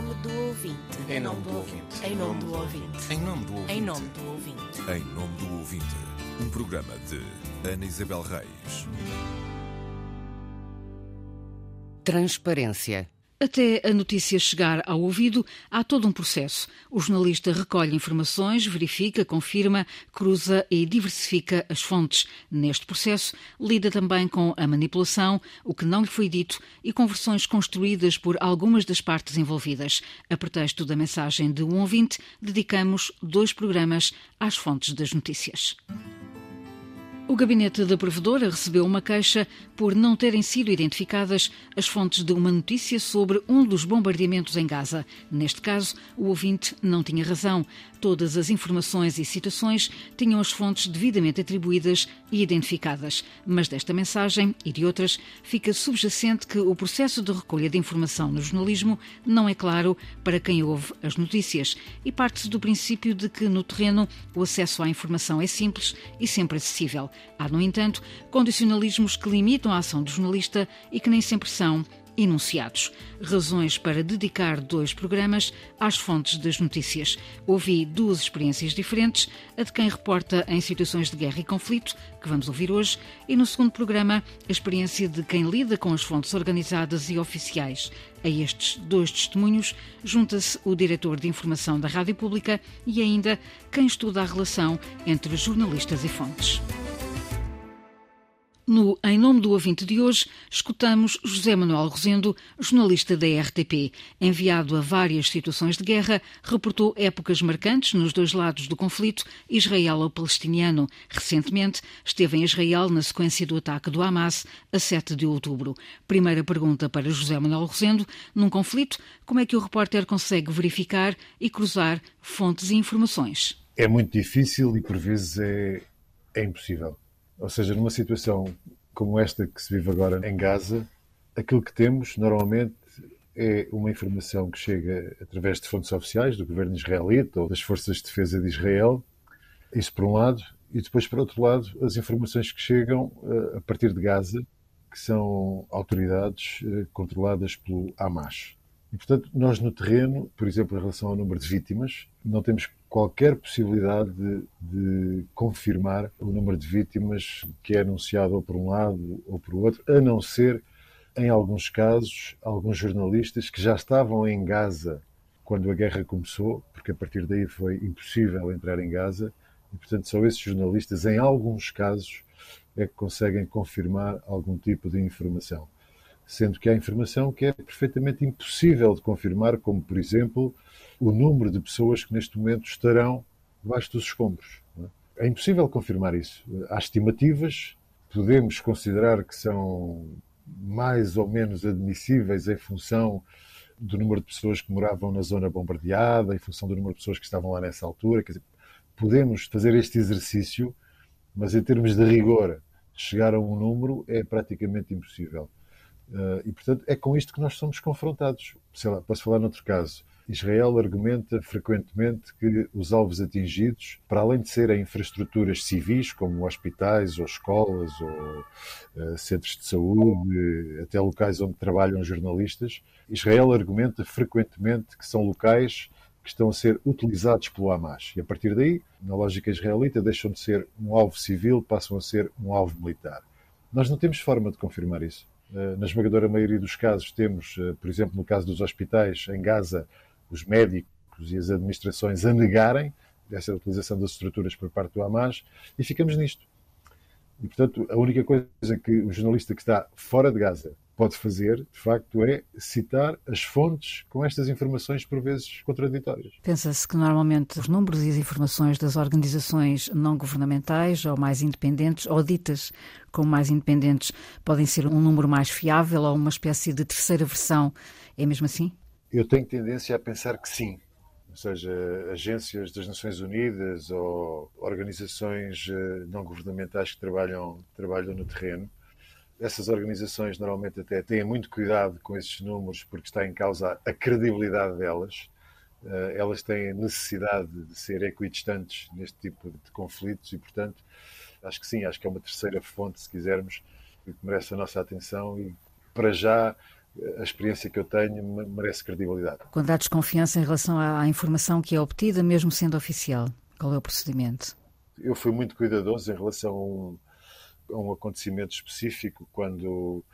nome do ouvinte. Em nome do ouvinte. Em nome do ouvinte. Em nome do ouvinte. Em nome do ouvinte. Em nome do ouvinte, um programa de Ana Isabel Reis. Transparência. Até a notícia chegar ao ouvido, há todo um processo. O jornalista recolhe informações, verifica, confirma, cruza e diversifica as fontes. Neste processo, lida também com a manipulação, o que não lhe foi dito e com versões construídas por algumas das partes envolvidas. A pretexto da mensagem de um ouvinte, dedicamos dois programas às fontes das notícias. O gabinete da provedora recebeu uma queixa por não terem sido identificadas as fontes de uma notícia sobre um dos bombardeamentos em Gaza. Neste caso, o ouvinte não tinha razão. Todas as informações e citações tinham as fontes devidamente atribuídas e identificadas. Mas desta mensagem e de outras, fica subjacente que o processo de recolha de informação no jornalismo não é claro para quem ouve as notícias e parte-se do princípio de que no terreno o acesso à informação é simples e sempre acessível. Há, no entanto, condicionalismos que limitam a ação do jornalista e que nem sempre são enunciados. Razões para dedicar dois programas às fontes das notícias. Ouvi duas experiências diferentes, a de quem reporta em situações de guerra e conflito, que vamos ouvir hoje, e no segundo programa, a experiência de quem lida com as fontes organizadas e oficiais. A estes dois testemunhos junta-se o diretor de informação da Rádio Pública e ainda quem estuda a relação entre jornalistas e fontes. No Em Nome do Ouvinte de hoje, escutamos José Manuel Rosendo, jornalista da RTP. Enviado a várias situações de guerra, reportou épocas marcantes nos dois lados do conflito israelo-palestiniano. Recentemente, esteve em Israel na sequência do ataque do Hamas, a 7 de outubro. Primeira pergunta para José Manuel Rosendo. Num conflito, como é que o repórter consegue verificar e cruzar fontes e informações? É muito difícil e, por vezes, é, é impossível ou seja, numa situação como esta que se vive agora em Gaza, aquilo que temos normalmente é uma informação que chega através de fontes oficiais do governo israelita ou das forças de defesa de Israel, isso por um lado, e depois por outro lado as informações que chegam eh, a partir de Gaza, que são autoridades eh, controladas pelo Hamas. E, portanto, nós no terreno, por exemplo, em relação ao número de vítimas, não temos qualquer possibilidade de, de, confirmar o número de vítimas que é anunciado ou por um lado ou por outro, a não ser, em alguns casos, alguns jornalistas que já estavam em Gaza quando a guerra começou, porque a partir daí foi impossível entrar em Gaza, e portanto só esses jornalistas, em alguns casos, é que conseguem confirmar algum tipo de informação. Sendo que há informação que é perfeitamente impossível de confirmar, como por exemplo o número de pessoas que neste momento estarão debaixo dos escombros. É? é impossível confirmar isso. Há estimativas, podemos considerar que são mais ou menos admissíveis em função do número de pessoas que moravam na zona bombardeada, em função do número de pessoas que estavam lá nessa altura. Quer dizer, podemos fazer este exercício, mas em termos de rigor, chegar a um número é praticamente impossível. Uh, e, portanto, é com isto que nós somos confrontados. Sei lá, posso falar noutro caso. Israel argumenta frequentemente que os alvos atingidos, para além de serem infraestruturas civis, como hospitais ou escolas ou uh, centros de saúde, até locais onde trabalham jornalistas, Israel argumenta frequentemente que são locais que estão a ser utilizados pelo Hamas. E a partir daí, na lógica israelita, deixam de ser um alvo civil, passam a ser um alvo militar. Nós não temos forma de confirmar isso. Eh, na esmagadora maioria dos casos, temos, eh, por exemplo, no caso dos hospitais em Gaza, os médicos e as administrações a negarem essa utilização das estruturas por parte do Hamas e ficamos nisto. E, portanto, a única coisa que o jornalista que está fora de Gaza pode fazer, de facto, é citar as fontes com estas informações, por vezes, contraditórias. Pensa-se que, normalmente, os números e as informações das organizações não governamentais ou mais independentes, ou ditas como mais independentes, podem ser um número mais fiável ou uma espécie de terceira versão. É mesmo assim? Eu tenho tendência a pensar que sim. Ou seja, agências das Nações Unidas ou organizações eh, não governamentais que trabalham, trabalham no terreno. Essas organizações normalmente até têm muito cuidado com esses números porque está em causa a credibilidade delas. Eh, elas têm necessidade de ser equidistantes neste tipo de conflitos e, portanto, acho que sim, acho que é uma terceira fonte, se quisermos, que merece a nossa atenção e, para já, a experiência que eu tenho merece credibilidade. Quando há desconfiança em relação à informação que é obtida, mesmo sendo oficial, qual é o procedimento? Eu fui muito cuidadoso em relação a um, acontecimento específico, quando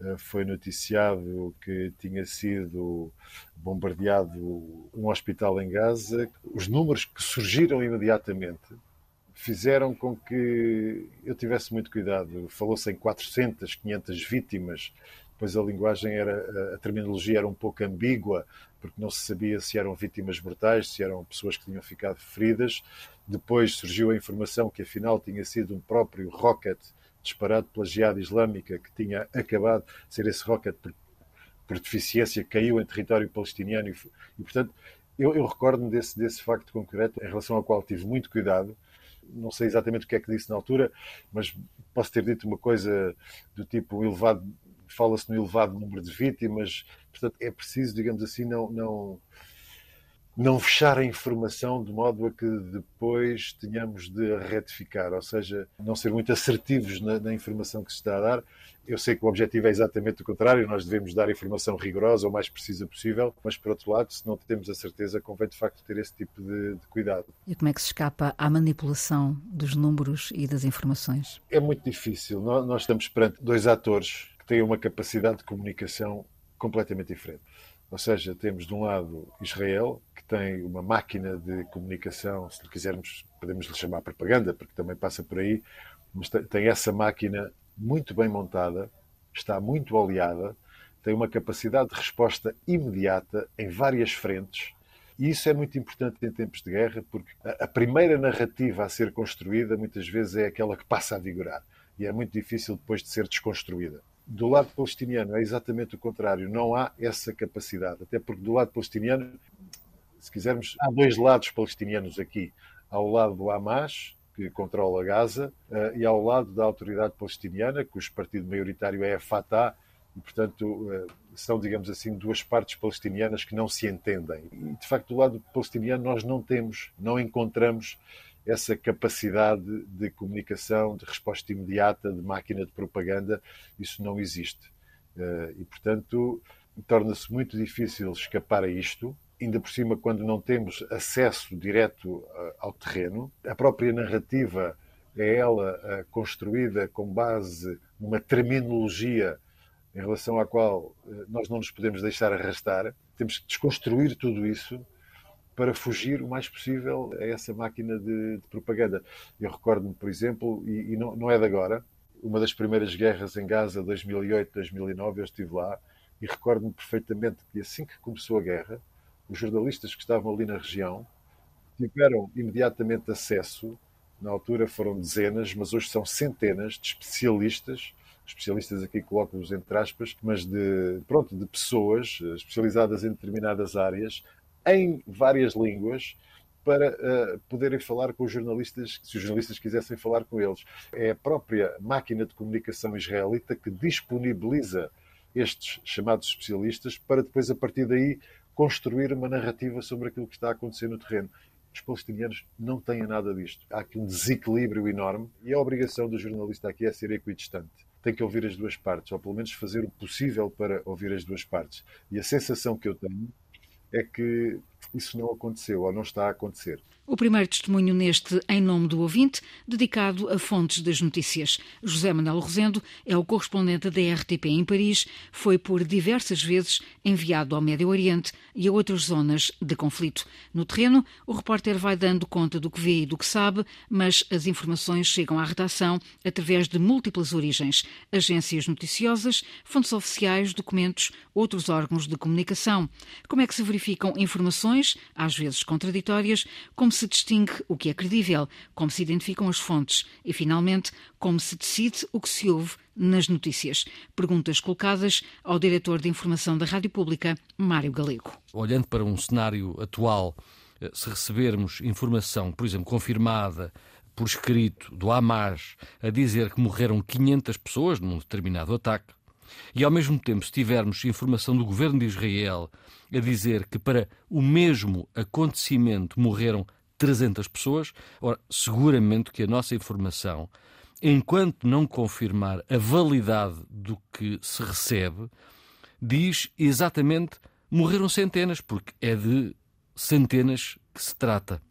uh, foi noticiado que tinha sido bombardeado um hospital em Gaza. Os números que surgiram imediatamente fizeram com que eu tivesse muito cuidado. Falou-se em 400, 500 vítimas, pois a linguagem era, a terminologia era um pouco ambígua, porque não se sabia se eram vítimas mortais, se eram pessoas que tinham ficado feridas. Depois surgiu a informação que afinal tinha sido um próprio rocket disparado pela Jihad Islâmica que tinha acabado de ser esse rocket por, por deficiência, caiu em território palestiniano e, e portanto, eu, eu recordo-me desse, desse facto concreto em relação ao qual tive muito cuidado. Não sei exatamente o que é que disse na altura, mas posso ter dito uma coisa do tipo elevado, fala-se no elevado número de vítimas, portanto é preciso, digamos assim, não, não, não fechar a informação de modo a que depois tenhamos de retificar, ou seja, não ser muito assertivos na, na, informação que se está a dar. Eu sei que o objetivo é exatamente o contrário, nós devemos dar informação rigorosa ou mais precisa possível, mas por outro lado, se não temos a certeza, convém de facto ter esse tipo de, de cuidado. E como é que se escapa à manipulação dos números e das informações? É muito difícil. Nós, nós estamos perante dois atores que têm uma capacidade de comunicação completamente diferente. Ou seja, temos de um lado Israel, que tem uma máquina de comunicação, se quisermos, podemos lhe chamar propaganda, porque também passa por aí, mas tem essa máquina muito bem montada, está muito oleada, tem uma capacidade de resposta imediata em várias frentes. E isso é muito importante em tempos de guerra, porque a primeira narrativa a ser construída muitas vezes é aquela que passa a vigorar. E é muito difícil depois de ser desconstruída do lado palestiniano é exatamente o contrário. Não há essa capacidade. Até porque do lado palestiniano, se quisermos, há dois lados palestinianos aqui. Ao lado do Hamas, que controla Gaza, eh, e ao lado da autoridade palestiniana, cujo partido maioritário é a Fatah, e, portanto, eh, são, digamos assim, duas partes palestinianas que não se entendem. E, de facto, do lado palestiniano, nós não temos, não encontramos essa capacidade de comunicação, de resposta imediata, de máquina de propaganda, isso não existe. Eh, e, portanto, torna-se muito difícil escapar a isto, ainda por cima quando não temos acesso direto eh, ao terreno. A própria narrativa é ela eh, construída com base numa terminologia em relação à qual nós não nos podemos deixar arrastar. Temos que desconstruir tudo isso para fugir o mais possível a essa máquina de, de propaganda. Eu recordo-me, por exemplo, e, e não, não, é de agora, uma das primeiras guerras em Gaza, 2008, 2009, eu estive lá e recordo-me perfeitamente que assim que começou a guerra, os jornalistas que estavam ali na região tiveram imediatamente acesso, na altura foram dezenas, mas hoje são centenas de especialistas especialistas aqui coloco-os entre aspas, mas de, pronto, de pessoas especializadas em determinadas áreas, em várias línguas para uh, poderem falar com os jornalistas, se os jornalistas quisessem falar com eles. É a própria máquina de comunicação israelita que disponibiliza estes chamados especialistas para depois, a partir daí, construir uma narrativa sobre aquilo que está a acontecer no terreno. Os palestinianos não têm nada disto. Há aqui um desequilíbrio enorme e a obrigação do jornalista aqui é ser equidistante. Tem que ouvir as duas partes, ou pelo menos fazer o possível para ouvir as duas partes. E a sensação que eu tenho é que isso não aconteceu ou não está a acontecer. O primeiro testemunho neste Em Nome do Ouvinte, dedicado a fontes das notícias. José Manuel Rosendo é o correspondente da RTP em Paris, foi por diversas vezes enviado ao Médio Oriente e a outras zonas de conflito. No terreno, o repórter vai dando conta do que vê e do que sabe, mas as informações chegam à redação através de múltiplas origens: agências noticiosas, fontes oficiais, documentos, outros órgãos de comunicação. Como é que se verificam informações, às vezes contraditórias, como se distingue o que é credível, como se identificam as fontes e, finalmente, como se decide o que se ouve nas notícias. Perguntas colocadas ao diretor de informação da Rádio Pública, Mário Galego. Olhando para um cenário atual, eh, se recebermos informação, por exemplo, confirmada por escrito do Hamas a dizer que morreram 500 pessoas num determinado ataque, e ao mesmo tempo, se tivermos informação do governo de Israel a dizer que para o mesmo acontecimento morreram 300 pessoas. Ora, seguramente que a nossa informação, enquanto não confirmar a validade do que se recebe, diz exatamente morreram centenas, porque é de centenas que se trata.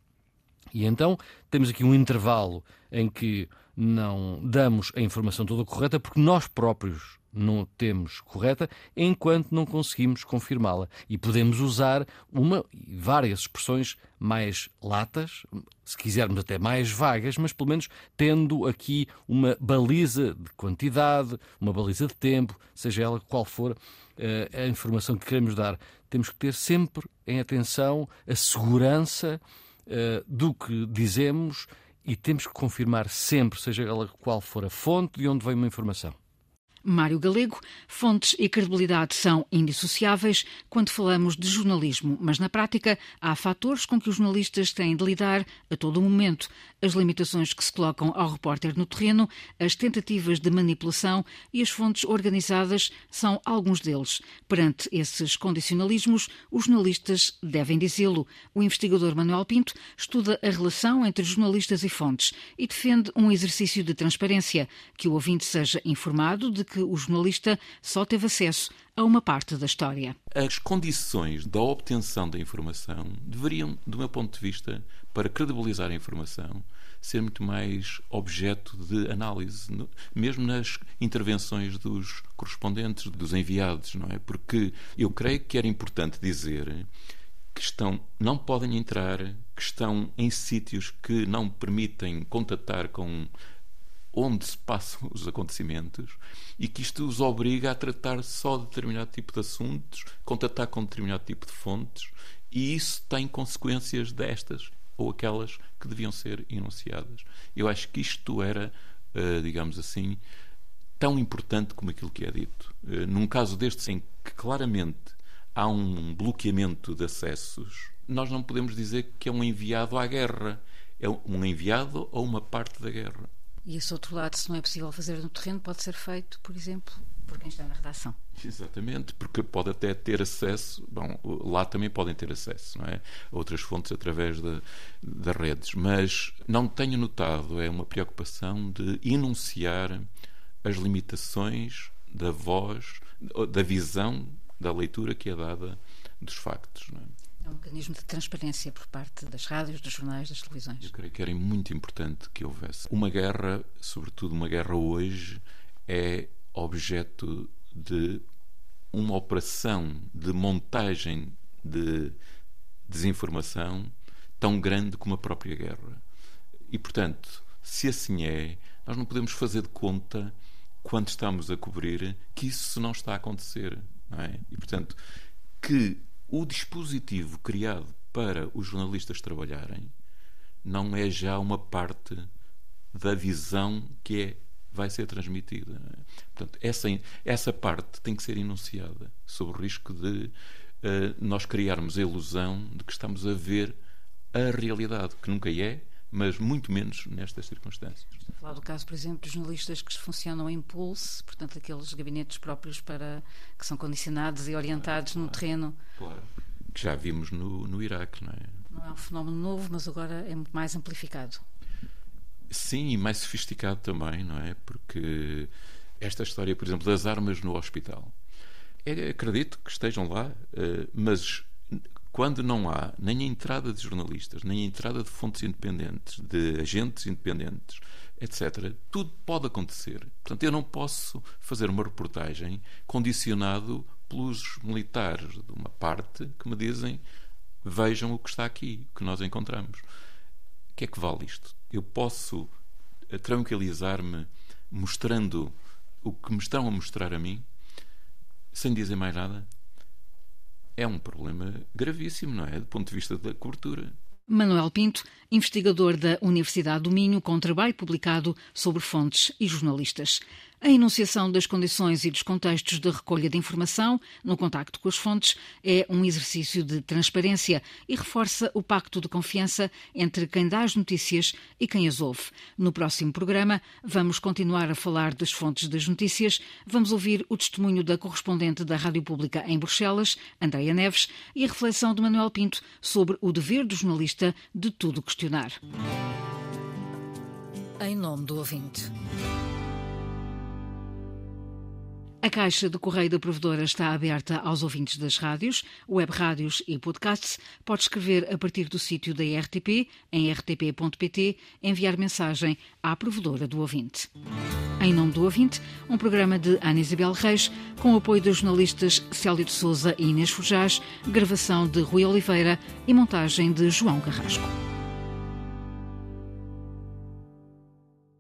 E então temos aqui um intervalo em que não damos a informação toda correta, porque nós próprios não temos correta, enquanto não conseguimos confirmá-la. E podemos usar uma várias expressões mais latas, se quisermos até mais vagas, mas pelo menos tendo aqui uma baliza de quantidade, uma baliza de tempo, seja ela qual for eh, a informação que queremos dar. Temos que ter sempre em atenção a segurança uh, do que dizemos e temos que confirmar sempre, seja ela qual for a fonte de onde vem uma informação. Mário Galego, fontes e credibilidade são indissociáveis quando falamos de jornalismo, mas na prática há fatores com que os jornalistas têm de lidar a todo momento. As limitações que se colocam ao repórter no terreno, as tentativas de manipulação e as fontes organizadas são alguns deles. Perante esses condicionalismos, os jornalistas devem dizê-lo. O investigador Manuel Pinto estuda a relação entre jornalistas e fontes e defende um exercício de transparência, que o ouvinte seja informado de que o jornalista só teve acesso a uma parte da história. As condições da obtenção da informação deveriam, do meu ponto de vista, para credibilizar a informação, ser muito mais objeto de análise, mesmo nas intervenções dos correspondentes, dos enviados, não é? Porque eu creio que era importante dizer que estão, não podem entrar, que estão em sítios que não permitem contatar com onde se passam os acontecimentos e que isto os obriga a tratar só de determinado tipo de assuntos, contatar com determinado tipo de fontes, e isso tem consequências destas ou aquelas que deviam ser enunciadas. Eu acho que isto era, eh, digamos assim, tão importante como aquilo que é dito. Eh, num caso deste, em que claramente há um bloqueamento de acessos, nós não podemos dizer que é um enviado à guerra. É um enviado a uma parte da guerra. E esse outro lado, se não é possível fazer no terreno, pode ser feito, por exemplo, por quem está na redação. Exatamente, porque pode até ter acesso, bom, lá também podem ter acesso, não é? A outras fontes através das redes. Mas não tenho notado, é uma preocupação de enunciar as limitações da voz, da visão, da leitura que é dada dos factos. Não é? Um mecanismo de transparência por parte das rádios, dos jornais, das televisões. Eu creio que era muito importante que houvesse. Uma guerra, sobretudo uma guerra hoje, é objeto de uma operação de montagem de desinformação tão grande como a própria guerra. E, portanto, se assim é, nós não podemos fazer de conta, quando estamos a cobrir, que isso não está a acontecer. É? E, portanto, que o dispositivo criado para os jornalistas trabalharem não é já uma parte da visão que é, vai ser transmitida. Portanto, essa, essa parte tem que ser enunciada, sob o risco de uh, nós criarmos a ilusão de que estamos a ver a realidade, que nunca é, mas muito menos nestas circunstâncias. Estou a falar do caso, por exemplo, dos jornalistas que funcionam em pulse, portanto, aqueles gabinetes próprios para que são condicionados e orientados claro, no terreno. Claro. Que já vimos no, no Iraque, não é? Não é um fenómeno novo, mas agora é muito mais amplificado. Sim, e mais sofisticado também, não é? Porque esta história, por exemplo, das armas no hospital. Eu acredito que estejam lá, eh, mas quando não há nem a entrada de jornalistas, nem a entrada de fontes independentes, de agentes independentes, etc., tudo pode acontecer. Portanto, eu não posso fazer uma reportagem condicionado pelos militares de uma parte que me dizem vejam o que está aqui, que nós encontramos. O que é que vale isto? Eu posso eh, tranquilizar-me mostrando o que me estão a mostrar a mim, sem dizer mais nada? É um problema gravíssimo, não é? Do ponto de vista da cobertura. Manuel Pinto, investigador da Universidade do Minho, com trabalho publicado sobre fontes e jornalistas. A enunciação das condições e dos contextos de recolha de informação no contacto com as fontes é um exercício de transparência e reforça o pacto de confiança entre quem dá as notícias e quem as ouve. No próximo programa, vamos continuar a falar das fontes das notícias. Vamos ouvir o testemunho da correspondente da Rádio Pública em Bruxelas, Andreia Neves, e a reflexão de Manuel Pinto sobre o dever do jornalista de tudo questionar. Em nome do ouvinte. A caixa de correio da provedora está aberta aos ouvintes das rádios, web rádios e podcasts. Pode escrever a partir do sítio da RTP, em rtp.pt, enviar mensagem à provedora do ouvinte. Em nome do ouvinte, um programa de Ana Isabel Reis, com o apoio dos jornalistas Célio de Souza e Inês Fujás, gravação de Rui Oliveira e montagem de João Carrasco.